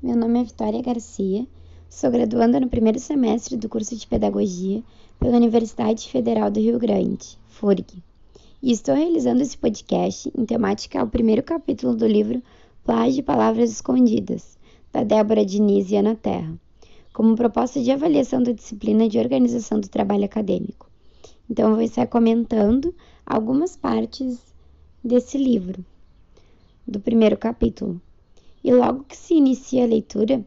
Meu nome é Vitória Garcia, sou graduanda no primeiro semestre do curso de Pedagogia pela Universidade Federal do Rio Grande, FURG, e estou realizando esse podcast em temática ao primeiro capítulo do livro Plágio de Palavras Escondidas, da Débora Diniz e Ana Terra, como proposta de avaliação da disciplina de organização do trabalho acadêmico. Então, vou estar comentando algumas partes desse livro, do primeiro capítulo e logo que se inicia a leitura,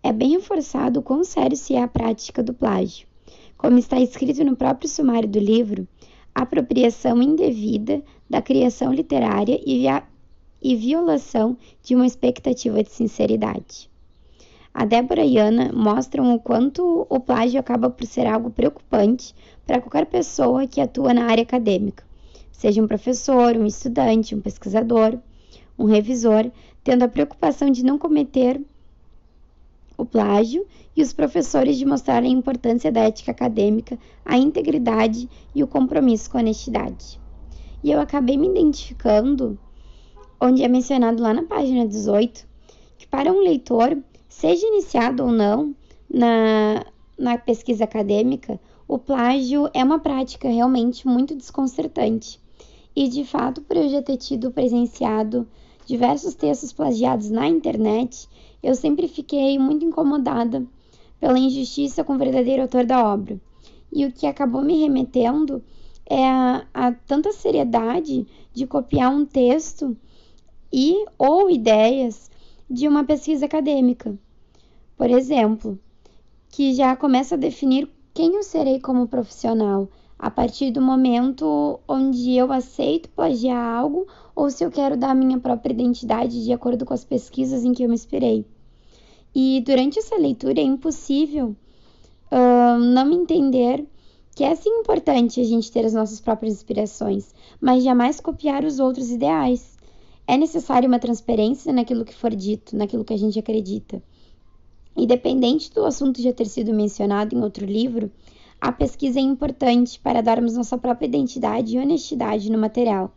é bem reforçado o quão sério se é a prática do plágio. Como está escrito no próprio sumário do livro, apropriação indevida da criação literária e, e violação de uma expectativa de sinceridade. A Débora e Ana mostram o quanto o plágio acaba por ser algo preocupante para qualquer pessoa que atua na área acadêmica, seja um professor, um estudante, um pesquisador, um revisor, tendo a preocupação de não cometer o plágio e os professores de mostrarem a importância da ética acadêmica, a integridade e o compromisso com a honestidade. E eu acabei me identificando, onde é mencionado lá na página 18, que para um leitor, seja iniciado ou não na, na pesquisa acadêmica, o plágio é uma prática realmente muito desconcertante. E de fato, por eu já ter tido presenciado diversos textos plagiados na internet, eu sempre fiquei muito incomodada pela injustiça com o verdadeiro autor da obra. E o que acabou me remetendo é a, a tanta seriedade de copiar um texto e ou ideias de uma pesquisa acadêmica. Por exemplo, que já começa a definir quem eu serei como profissional, a partir do momento onde eu aceito plagiar algo ou se eu quero dar a minha própria identidade de acordo com as pesquisas em que eu me inspirei. E durante essa leitura é impossível uh, não entender que é sim importante a gente ter as nossas próprias inspirações, mas jamais copiar os outros ideais. É necessário uma transparência naquilo que for dito, naquilo que a gente acredita. Independente do assunto já ter sido mencionado em outro livro, a pesquisa é importante para darmos nossa própria identidade e honestidade no material,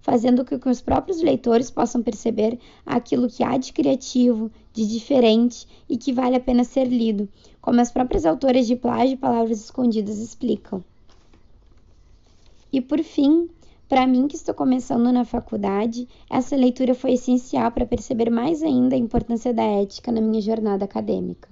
fazendo com que os próprios leitores possam perceber aquilo que há de criativo, de diferente e que vale a pena ser lido, como as próprias autoras de Plágio e Palavras Escondidas explicam. E por fim, para mim que estou começando na faculdade, essa leitura foi essencial para perceber mais ainda a importância da ética na minha jornada acadêmica.